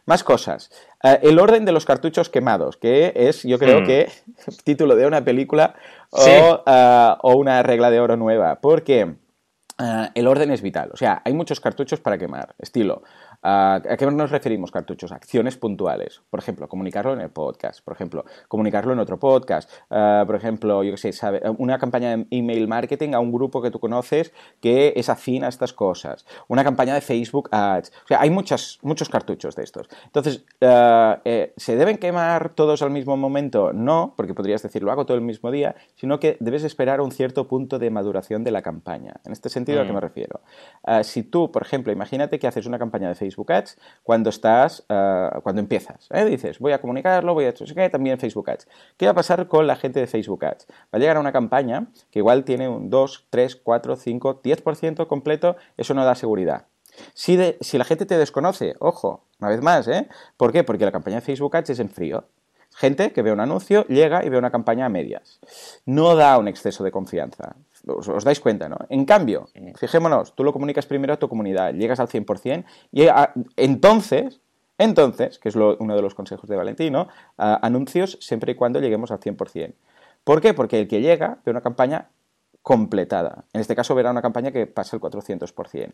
Más cosas. Eh, el orden de los cartuchos quemados, que es, yo creo hmm. que, título de una película o, eh, o una regla de oro nueva, porque eh, el orden es vital. O sea, hay muchos cartuchos para quemar. Estilo, ¿A qué nos referimos cartuchos? Acciones puntuales. Por ejemplo, comunicarlo en el podcast. Por ejemplo, comunicarlo en otro podcast. Eh, por ejemplo, yo qué sé, sabe, una campaña de email marketing a un grupo que tú conoces que es afín a estas cosas. Una campaña de Facebook Ads. O sea, hay muchos cartuchos de estos. Entonces, eh, eh, ¿se deben quemar todos al mismo momento? No, porque podrías decir, lo hago todo el mismo día, sino que debes esperar un cierto punto de maduración de la campaña. En este sentido, ¿a qué mm. me refiero? si tú, por ejemplo, imagínate que haces una campaña de Facebook Facebook Ads cuando estás, eh, cuando empiezas. ¿eh? Dices, voy a comunicarlo, voy a qué, también Facebook Ads. ¿Qué va a pasar con la gente de Facebook Ads? Va a llegar a una campaña que igual tiene un 2, 3, 4, 5, 10% completo, eso no da seguridad. Si, si la gente te desconoce, ojo, una vez más, ¿eh? ¿Por qué? Porque la campaña de Facebook Ads es en frío. Gente que ve un anuncio, llega y ve una campaña a medias. No da un exceso de confianza. Os, dais cuenta, ¿no? En cambio, fijémonos, tú lo comunicas primero a tu comunidad, llegas al 100% y entonces, entonces, que es uno de los consejos de Valentino, anuncios siempre y cuando lleguemos al 100%. ¿Por qué? Porque el que llega ve una campaña completada. En este caso verá una campaña que pasa el 400%.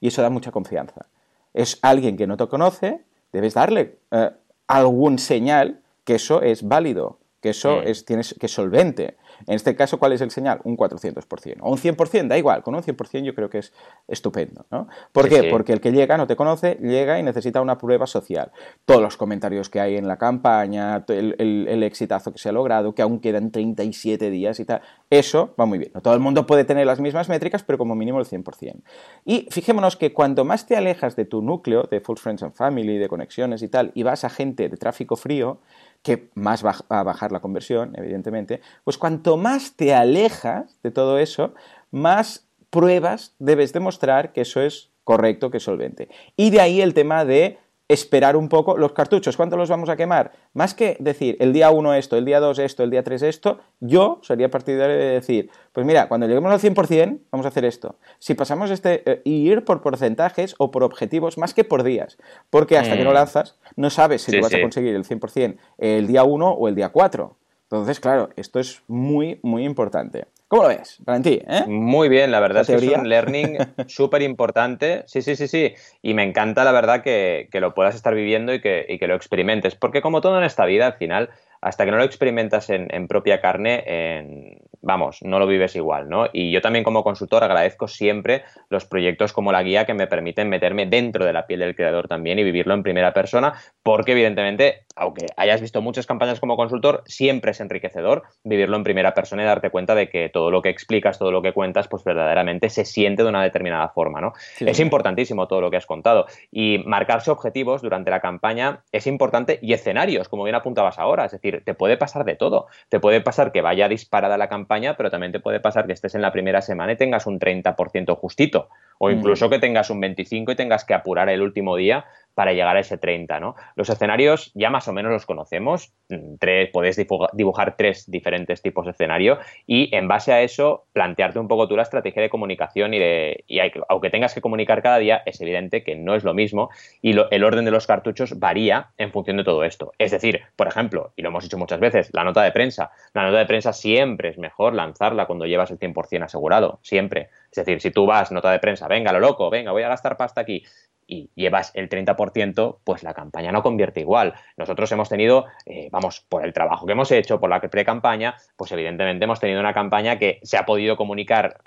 Y eso da mucha confianza. Es alguien que no te conoce, debes darle eh, algún señal que eso es válido, que eso es, tienes, que es solvente. En este caso, ¿cuál es el señal? Un 400%. O un 100%, da igual, con un 100% yo creo que es estupendo. ¿no? ¿Por qué? Porque el que llega, no te conoce, llega y necesita una prueba social. Todos los comentarios que hay en la campaña, el, el, exitazo que se ha logrado, que aún quedan 37 días y tal, eso va muy bien. No todo el mundo puede tener las mismas métricas, pero como mínimo el 100%. Y fijémonos que cuanto más te alejas de tu núcleo, de Full Friends and Family, de conexiones y tal, y vas a gente de tráfico frío, que más va a bajar la conversión, evidentemente, pues cuanto más te alejas de todo eso, más pruebas debes demostrar que eso es correcto, que es solvente. Y de ahí el tema de esperar un poco los cartuchos. ¿Cuántos los vamos a quemar? Más que decir el día 1 esto, el día 2 esto, el día 3 esto, yo sería partidario de decir, pues mira, cuando lleguemos al 100% vamos a hacer esto. Si pasamos este, eh, ir por porcentajes o por objetivos más que por días, porque hasta que no mm. lanzas no sabes si vas a conseguir el 100% el día 1 o el día 4. Entonces, claro, esto es muy, muy importante. ¿Cómo lo ves, Valentín? Eh? Muy bien, la verdad es que es un learning súper importante. Sí, sí, sí, sí. Y me encanta, la verdad, que, lo puedas estar viviendo y que, y que, lo experimentes. Porque como todo en esta vida, al final, hasta que no lo experimentas en, propia carne, vamos, no lo vives igual, ¿no? Y yo también como consultor agradezco siempre los proyectos como la guía que me permiten meterme dentro de la piel del creador también y vivirlo en primera persona, porque evidentemente, aunque hayas visto muchas campañas como consultor, siempre es enriquecedor vivirlo en primera persona y darte cuenta de que todo lo que explicas, todo lo que cuentas, pues verdaderamente se siente de una determinada forma, ¿no? Es importantísimo todo lo que has contado y marcarse objetivos durante la campaña es importante y escenarios, como bien apuntabas ahora, es decir, te puede pasar de todo. Te puede pasar que vaya disparada la campaña, pero también te puede pasar que estés en la primera semana y tengas un 30% justito. O incluso que tengas un 25% y tengas que apurar el último día para llegar a ese 30, ¿no? Los escenarios ya más o menos los conocemos, mm, tres, podés dibujar tres diferentes tipos de escenario y en base a eso plantearte un poco tú la estrategia de comunicación y, de, y aunque tengas que comunicar cada día, es evidente que no es lo mismo y el orden de los cartuchos varía en función de todo esto. Es decir, por ejemplo, y lo hemos dicho muchas veces, la nota de prensa. La nota de prensa siempre es mejor lanzarla cuando llevas el 100% asegurado, siempre. Es decir, si tú vas, nota de prensa, venga, lo loco, venga, voy a gastar pasta aquí, y llevas el 30%, pues la campaña no convierte igual. Nosotros hemos tenido, eh, vamos, por el trabajo que hemos hecho, por la pre-campaña, pues evidentemente hemos tenido una campaña que se ha podido comunicar,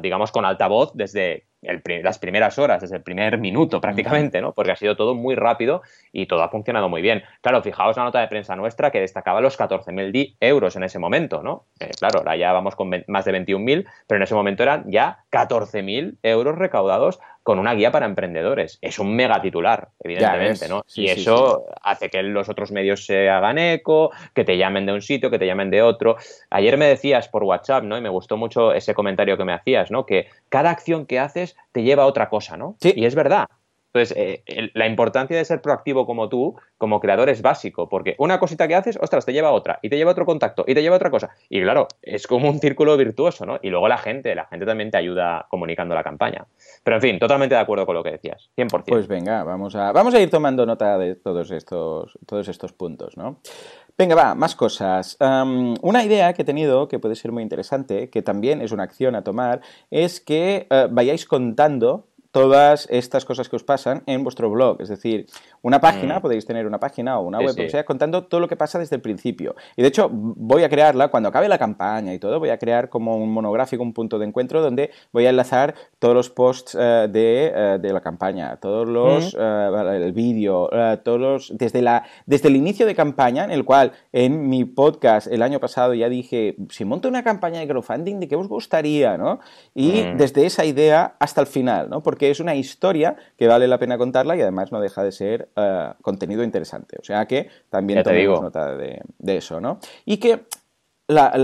digamos, con altavoz desde las primeras horas, desde el primer minuto prácticamente, ¿no? Porque ha sido todo muy rápido y todo ha funcionado muy bien. Claro, fijaos la nota de prensa nuestra que destacaba los 14.000 euros en ese momento, ¿no? Eh, claro, ahora ya vamos con más de 21.000, pero en ese momento eran ya 14.000 euros recaudados con una guía para emprendedores. Es un mega titular, evidentemente, ¿no? y eso hace que los otros medios se hagan eco, que te llamen de un sitio, que te llamen de otro. Ayer me decías por WhatsApp, ¿no? Y me gustó mucho ese comentario que me hacías, ¿no? Que cada acción que haces te lleva a otra cosa, ¿no? Y es verdad. Entonces, eh, la importancia de ser proactivo como tú, como creador, es básico, porque una cosita que haces, ostras, te lleva a otra, y te lleva a otro contacto, y te lleva a otra cosa. Y claro, es como un círculo virtuoso, ¿no? Y luego la gente, la gente también te ayuda comunicando la campaña. Pero en fin, totalmente de acuerdo con lo que decías, 100%. Pues venga, vamos a, vamos a ir tomando nota de todos estos, todos estos puntos, ¿no? Venga, va, más cosas. una idea que he tenido que puede ser muy interesante, que también es una acción a tomar, es que eh, vayáis contando todas estas cosas que os pasan en vuestro blog. Es decir, una página, mm. podéis tener una página o una web, o sea, contando todo lo que pasa desde el principio. Y de hecho, voy a crearla, cuando acabe la campaña y todo, voy a crear como un monográfico, un punto de encuentro donde voy a enlazar todos los posts eh, eh, de, la campaña, todos los, mm. eh, el vídeo, todos desde, la, desde el inicio de campaña, en el cual en mi podcast el año pasado ya dije, si monto una campaña de crowdfunding, ¿de qué os gustaría? ¿no? Y mm. desde esa idea hasta el final, ¿no? Porque que es una historia que vale la pena contarla y además no deja de ser eh, contenido interesante. O sea que también tomemos nota de, eso, ¿no? Y que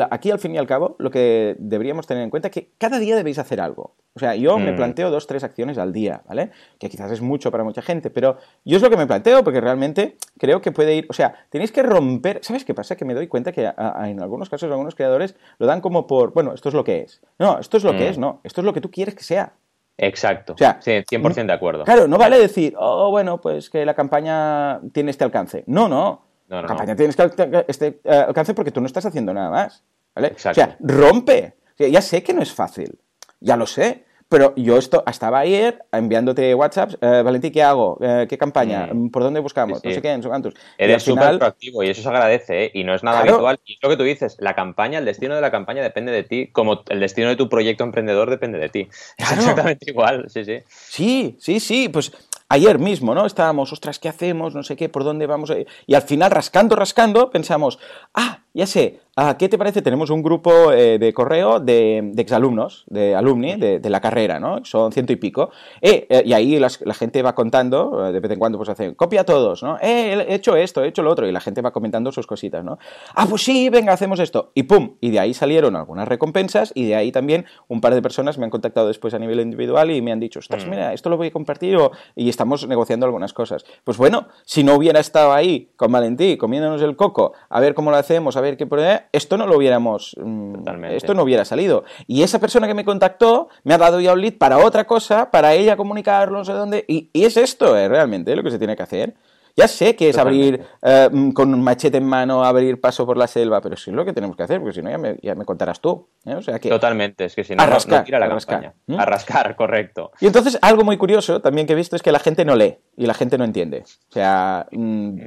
aquí al fin y al cabo lo que deberíamos tener en cuenta es que cada día debéis hacer algo. O sea, yo me mm. planteo dos, tres acciones al día, ¿vale? Que quizás es mucho para mucha gente, pero yo es lo que me planteo porque realmente creo que puede ir, o sea, tenéis que romper, ¿sabes qué pasa? Que me doy cuenta que en algunos casos algunos creadores lo dan como por, bueno, esto es lo que es. No, esto es lo que mm. es, no, esto es lo que tú quieres que sea. Exacto. O sea, sí, 100% de acuerdo. Claro, no vale decir, oh, bueno, pues que la campaña tiene este alcance. No, no. la campaña tiene este, este eh, alcance porque tú no estás haciendo nada más. ¿vale? Exacto. O sea, rompe. ya sé que no es fácil. Ya lo sé. Pero yo esto estaba ayer enviándote WhatsApp, eh, Valentín, ¿qué hago? Eh, ¿Qué campaña? Mm. ¿Por dónde buscamos? No sé qué, no sé cuántos. Eres súper proactivo y eso se agradece, ¿eh? Y no es nada habitual. Y es lo que tú dices, la campaña, el destino de la campaña depende de ti, como el destino de tu proyecto emprendedor depende de ti. Es exactamente igual, sí, sí. Sí, sí, sí, pues ayer mismo, ¿no? Estábamos, ostras, ¿qué hacemos? No sé qué, ¿por dónde vamos? Y al final, rascando, rascando, pensamos, ah, ya sé, Ah, ¿Qué te parece? Tenemos un grupo eh, de correo de, exalumnos, de alumni de, la carrera, ¿no? Son ciento y pico. Eh, eh, y ahí la gente va contando, de vez en cuando pues hacen, copia a todos, ¿no? he hecho esto, he hecho lo otro, y la gente va comentando sus cositas, ¿no? Ah, pues sí, venga, hacemos esto. Y pum, y de ahí salieron algunas recompensas y de ahí también un par de personas me han contactado después a nivel individual y me han dicho, ostras, mm. mira, esto lo voy a compartir y estamos negociando algunas cosas. Pues bueno, si no hubiera estado ahí con Valentí comiéndonos el coco, a ver cómo lo hacemos, a ver qué esto no lo hubiéramos, mm, esto no hubiera salido. Y esa persona que me contactó me ha dado ya un lead para otra cosa, para ella comunicarlo, no sé dónde, y, es esto eh, realmente lo que se tiene que hacer. Ya sé que es abrir eh, mm, con un machete en mano, abrir paso por la selva, pero sí es lo que tenemos que hacer, porque si no ya me, ya me contarás tú. ¿eh? O sea que, Totalmente, es que si no, no tira la. A rascar, correcto. Y entonces algo muy curioso también que he visto es que la gente no lee y la gente no entiende. O sea, mm,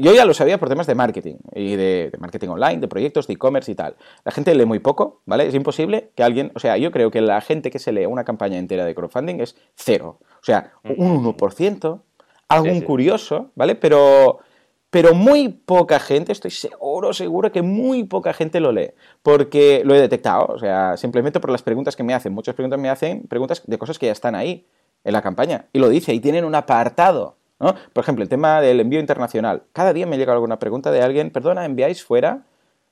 yo ya lo sabía por temas de marketing y de, marketing online, de proyectos, de e-commerce y tal. La gente lee muy poco, ¿vale? Es imposible que alguien, o sea, yo creo que la gente que se lee una campaña entera de crowdfunding es cero. O sea, un 1%, algún curioso, ¿vale? Pero, pero muy poca gente, estoy seguro, seguro que muy poca gente lo lee, porque lo he detectado, o sea, simplemente por las preguntas que me hacen. Muchas preguntas me hacen preguntas de cosas que ya están ahí en la campaña. Y lo dice, y tienen un apartado por ejemplo, el tema del envío internacional. Cada día me llega alguna pregunta de alguien, perdona, enviáis fuera.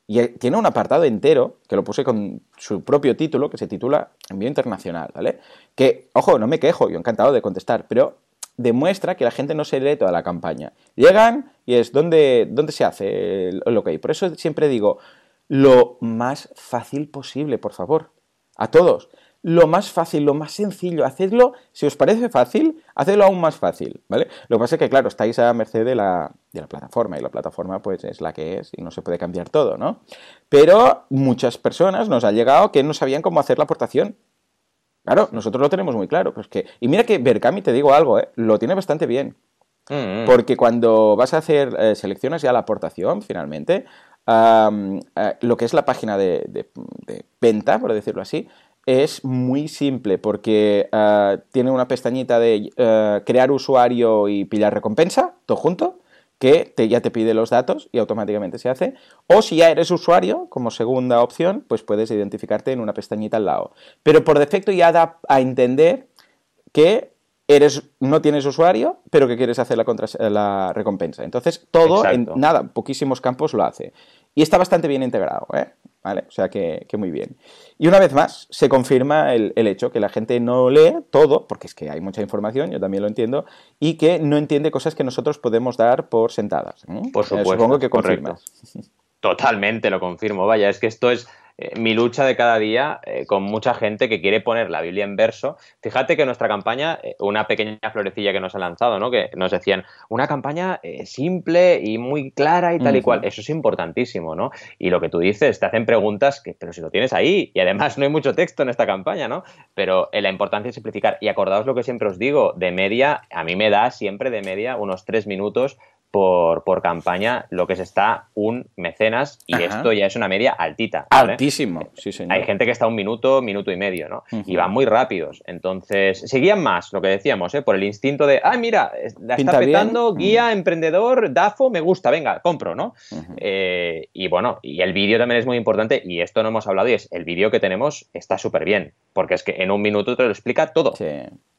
Y tiene un apartado entero, que lo puse con su propio título, que se titula Envío Internacional, ¿vale? Que, ojo, no me quejo, yo encantado de contestar, pero demuestra que la gente no se lee toda la campaña. Llegan y es, ¿dónde, dónde se hace lo que hay? Por eso siempre digo, lo más fácil posible, por favor. A todos lo más fácil, lo más sencillo, hacedlo, si os parece fácil, hacedlo aún más fácil, ¿vale? Lo que pasa es que, claro, estáis a merced de la, de la plataforma y la plataforma pues es la que es y no se puede cambiar todo, ¿no? Pero muchas personas nos ha llegado que no sabían cómo hacer la aportación. Claro, nosotros lo tenemos muy claro. Pues que, y mira que Berkami, te digo algo, ¿eh? lo tiene bastante bien. Mm, mm. Porque cuando vas a hacer, eh, seleccionas ya la aportación, finalmente, eh, lo que es la página de, de, venta, por decirlo así, es muy simple porque eh, tiene una pestañita de eh, crear usuario y pillar recompensa, todo junto, que ya te pide los datos y automáticamente se hace. O si ya eres usuario, como segunda opción, pues puedes identificarte en una pestañita al lado. Pero por defecto ya da a entender que eres, no tienes usuario, pero que quieres hacer la, la recompensa. Entonces, todo en nada, poquísimos campos lo hace. Y está bastante bien integrado, ¿eh? ¿Vale? O sea que, muy bien. Y una vez más, se confirma el, hecho que la gente no lee todo, porque es que hay mucha información, yo también lo entiendo, y que no entiende cosas que nosotros podemos dar por sentadas. Por eh, supuesto. supongo que confirmas. Totalmente lo confirmo. Vaya, es que esto es eh, mi lucha de cada día eh, con mucha gente que quiere poner la Biblia en verso. Fíjate que nuestra campaña, eh, una pequeña florecilla que nos ha lanzado, ¿no? Que nos decían, una campaña simple y muy clara y tal y cual. Eso es importantísimo, ¿no? Y lo que tú dices, te hacen preguntas que, pero si lo tienes ahí, y además no hay mucho texto en esta campaña, ¿no? Pero la importancia es simplificar. Y acordaos lo que siempre os digo, de media, a mí me da siempre de media unos tres minutos por, por, campaña lo que se está un mecenas y esto ya es una media altita. Altísimo, sí, señor. Hay gente que está un minuto, minuto y medio, ¿no? Y van muy rápidos. Entonces, seguían más, lo que decíamos, ¿eh? por el instinto de, ah, mira, la está petando, guía, emprendedor, DAFO, me gusta, venga, compro, ¿no? Eh, y bueno, y el vídeo también es muy importante y esto no hemos hablado y es, el vídeo que tenemos está súper bien, porque es que en un minuto te lo explica todo. Sí.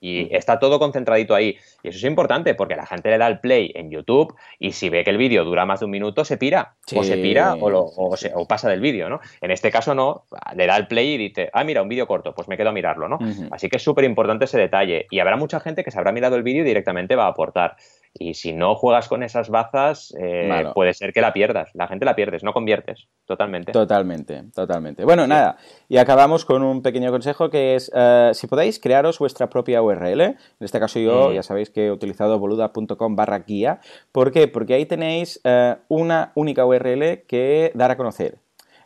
Y está todo concentradito ahí. Y eso es importante porque la gente le da el play en YouTube y si ve que el vídeo dura más de un minuto, se pira. O se pira o, pasa del vídeo, ¿no? En este caso no, le da el play y dice, ah, mira, un vídeo corto, pues me quedo a mirarlo, ¿no? Así que es súper importante ese detalle. Y habrá mucha gente que se habrá mirado el vídeo y directamente va a aportar. Y si no juegas con esas bazas, eh, puede ser que la pierdas. La gente la pierdes, no conviertes. Totalmente. Totalmente, totalmente. Bueno, nada. Y acabamos con un pequeño consejo que es, eh, si podéis, crearos vuestra propia URL. En este caso yo, mm. ya sabéis que he utilizado boluda.com barra guía. ¿Por qué? Porque ahí tenéis eh, una única URL que dar a conocer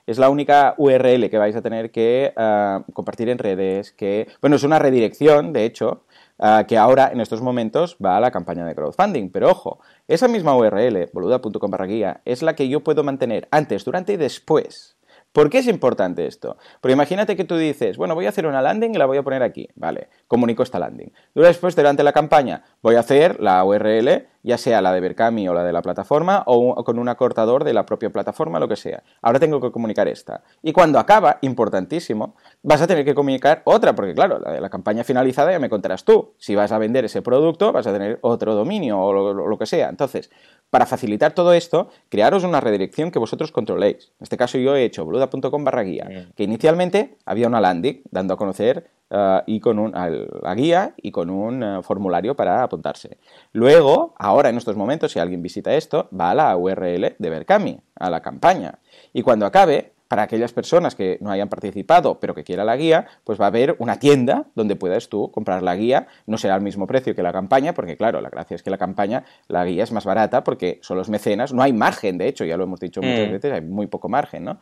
es la única URL que vais a tener que compartir en redes, que, bueno, es una redirección, de hecho, Que ahora en estos momentos va a la campaña de crowdfunding. Pero ojo, esa misma URL, boluda.com guía, es la que yo puedo mantener antes, durante y después. ¿Por qué es importante esto? Porque imagínate que tú dices, bueno, voy a hacer una landing y la voy a poner aquí. Vale, comunico esta landing. Después, durante la campaña, voy a hacer la URL ya sea la de Berkami o la de la plataforma o con un acortador de la propia plataforma, lo que sea. Ahora tengo que comunicar esta. Y cuando acaba, importantísimo, vas a tener que comunicar otra, porque claro, la de la campaña finalizada ya me contarás tú. Si vas a vender ese producto, vas a tener otro dominio o lo, que sea. Entonces, para facilitar todo esto, crearos una redirección que vosotros controléis. En este caso yo he hecho boluda.com barra guía, que inicialmente había una landing dando a conocer eh, y con un, la guía y con un eh, formulario para apuntarse. Luego, ahora en estos momentos, si alguien visita esto, va a la URL de Berkami, a la campaña. Y cuando acabe, para aquellas personas que no hayan participado pero que quieran la guía, pues va a haber una tienda donde puedas tú comprar la guía. No será el mismo precio que la campaña, porque claro, la gracia es que la campaña, la guía es más barata porque son los mecenas, no hay margen, de hecho, ya lo hemos dicho muchas mm. veces, hay muy poco margen, ¿no?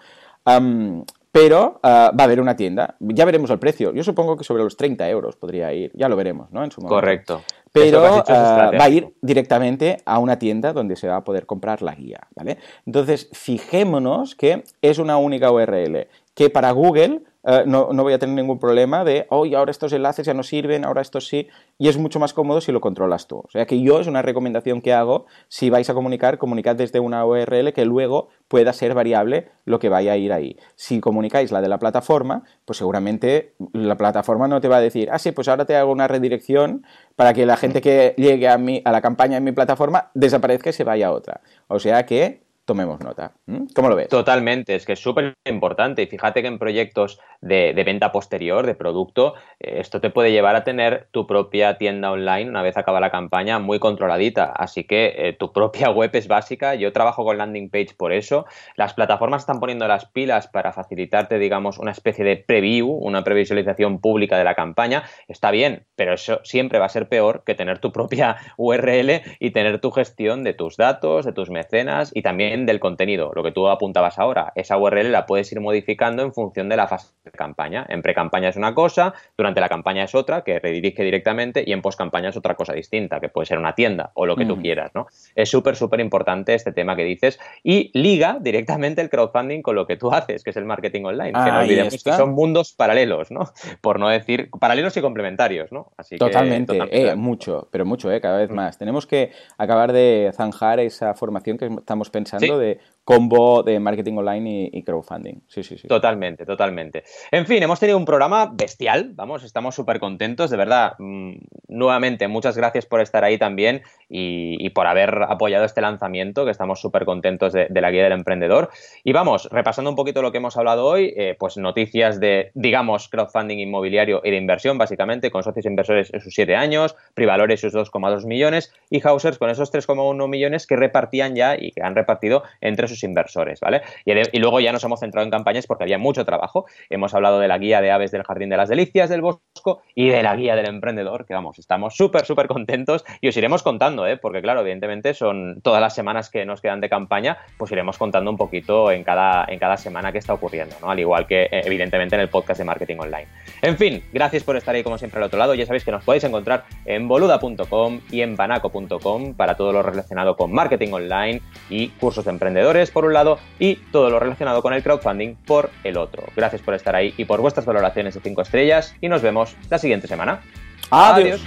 Pero ah, va a haber una tienda. Ya veremos el precio. Yo supongo que sobre los 30 euros podría ir. Ya lo veremos, ¿no? En su momento. Correcto. Pero ah, va a ir directamente a una tienda donde se va a poder comprar la guía, ¿vale? Entonces, fijémonos que es una única URL que para Google eh, no, voy a tener ningún problema de, oye, ahora estos enlaces ya no sirven, ahora estos sí, y es mucho más cómodo si lo controlas tú. O sea que yo es una recomendación que hago, si vais a comunicar, comunicad desde una URL que luego pueda ser variable lo que vaya a ir ahí. Si comunicáis la de la plataforma, pues seguramente la plataforma no te va a decir, ah, sí, pues ahora te hago una redirección para que la gente que llegue a, mí, a la campaña en mi plataforma desaparezca y se vaya a otra. O sea que tomemos nota. ¿Cómo lo ves? Totalmente, es que es súper importante. Y fíjate que en proyectos de, venta posterior, de producto, eh, esto te puede llevar a tener tu propia tienda online una vez acaba la campaña muy controladita. Así que eh, tu propia web es básica. Yo trabajo con landing page por eso. Las plataformas están poniendo las pilas para facilitarte, digamos, una especie de preview, una previsualización pública de la campaña. Está bien, pero eso siempre va a ser peor que tener tu propia URL y tener tu gestión de tus datos, de tus mecenas y también del contenido, lo que tú apuntabas ahora. Esa URL la puedes ir modificando en función de la fase de campaña. En pre-campaña es una cosa, durante la campaña es otra, que redirige directamente, y en post-campaña es otra cosa distinta, que puede ser una tienda o lo que tú quieras, ¿no? Es súper, súper importante este tema que dices y liga directamente el crowdfunding con lo que tú haces, que es el marketing online. que no olvidemos que son mundos paralelos, ¿no? Por no decir paralelos y complementarios, ¿no? Así totalmente, eh, mucho, pero mucho, eh, cada vez mm. más. Tenemos que acabar de zanjar esa formación que estamos pensando de combo de marketing online y, crowdfunding. Sí, sí, sí. Totalmente, totalmente. En fin, hemos tenido un programa bestial, vamos, estamos súper contentos, de verdad. Mm, nuevamente, muchas gracias por estar ahí también y, por haber apoyado este lanzamiento, que estamos súper contentos de, la guía del emprendedor. Y vamos, repasando un poquito lo que hemos hablado hoy, eh, pues noticias de, digamos, crowdfunding inmobiliario y de inversión, básicamente, con socios inversores en sus siete años, Privalores sus 2,2 millones y Hausers con esos 3,1 millones que repartían ya y que han repartido entre sus inversores, ¿vale? Y, luego ya nos hemos centrado en campañas porque había mucho trabajo. Hemos hablado de la guía de aves del Jardín de las Delicias del Bosco y de la guía del emprendedor, que vamos, estamos súper, súper contentos y os iremos contando, ¿eh? Porque claro, evidentemente son todas las semanas que nos quedan de campaña, pues iremos contando un poquito en cada, en cada semana que está ocurriendo, ¿no? Al igual que eh, evidentemente en el podcast de Marketing Online. En fin, gracias por estar ahí como siempre al otro lado. Ya sabéis que nos podéis encontrar en boluda.com y en banaco.com para todo lo relacionado con marketing online y cursos de emprendedores por un lado y todo lo relacionado con el crowdfunding por el otro. Gracias por estar ahí y por vuestras valoraciones de 5 estrellas y nos vemos la siguiente semana. Adiós.